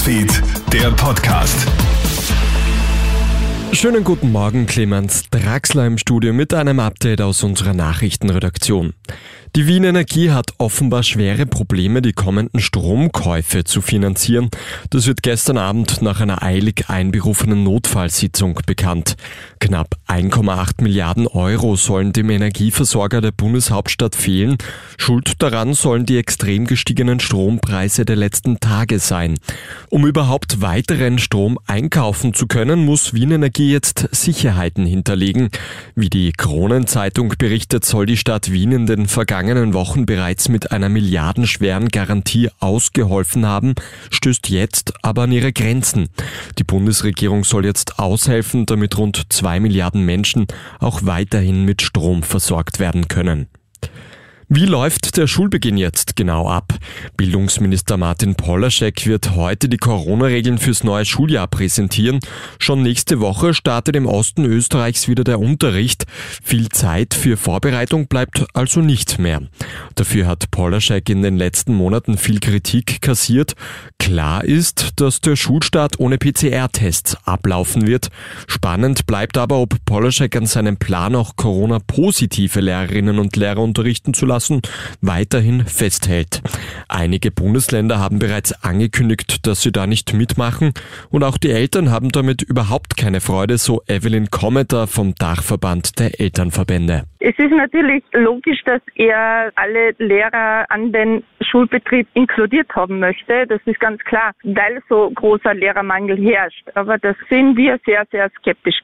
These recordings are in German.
Newsfeed, der Podcast. Schönen guten Morgen, Clemens Draxler im Studio mit einem Update aus unserer Nachrichtenredaktion. Die Wien Energie hat offenbar schwere Probleme, die kommenden Stromkäufe zu finanzieren. Das wird gestern Abend nach einer eilig einberufenen Notfallsitzung bekannt. Knapp 1,8 Milliarden Euro sollen dem Energieversorger der Bundeshauptstadt fehlen. Schuld daran sollen die extrem gestiegenen Strompreise der letzten Tage sein. Um überhaupt weiteren Strom einkaufen zu können, muss Wien Energie jetzt Sicherheiten hinterlegen. Wie die Kronenzeitung berichtet, soll die Stadt Wien in den vergangenen vergangenen Wochen bereits mit einer milliardenschweren Garantie ausgeholfen haben, stößt jetzt aber an ihre Grenzen. Die Bundesregierung soll jetzt aushelfen, damit rund zwei Milliarden Menschen auch weiterhin mit Strom versorgt werden können. Wie läuft der Schulbeginn jetzt genau ab? Bildungsminister Martin Polaschek wird heute die Corona-Regeln fürs neue Schuljahr präsentieren. Schon nächste Woche startet im Osten Österreichs wieder der Unterricht. Viel Zeit für Vorbereitung bleibt also nicht mehr. Dafür hat Polaschek in den letzten Monaten viel Kritik kassiert. Klar ist, dass der Schulstart ohne PCR-Tests ablaufen wird. Spannend bleibt aber, ob Polaschek an seinem Plan auch Corona-positive Lehrerinnen und Lehrer unterrichten zu lassen lassen, weiterhin festhält. Einige Bundesländer haben bereits angekündigt, dass sie da nicht mitmachen und auch die Eltern haben damit überhaupt keine Freude, so Evelyn Kommeter vom Dachverband der Elternverbände. Es ist natürlich logisch, dass er alle Lehrer an den Schulbetrieb inkludiert haben möchte. Das ist ganz klar, weil so großer Lehrermangel herrscht. Aber das sehen wir sehr, sehr skeptisch.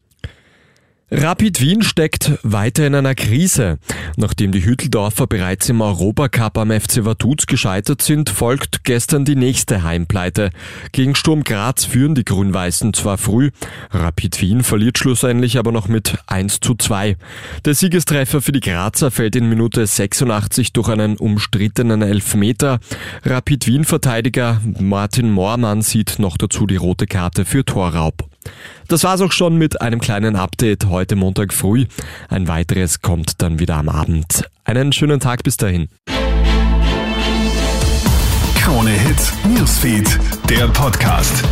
Rapid Wien steckt weiter in einer Krise. Nachdem die Hütteldorfer bereits im Europacup am FC Vaduz gescheitert sind, folgt gestern die nächste Heimpleite. Gegen Sturm Graz führen die Grün-Weißen zwar früh, Rapid Wien verliert schlussendlich aber noch mit 1 zu 2. Der Siegestreffer für die Grazer fällt in Minute 86 durch einen umstrittenen Elfmeter. Rapid Wien-Verteidiger Martin Moormann sieht noch dazu die rote Karte für Torraub. Das war's auch schon mit einem kleinen Update heute Montag früh. Ein weiteres kommt dann wieder am Abend. Einen schönen Tag bis dahin. Krone Hits, Newsfeed, der Podcast.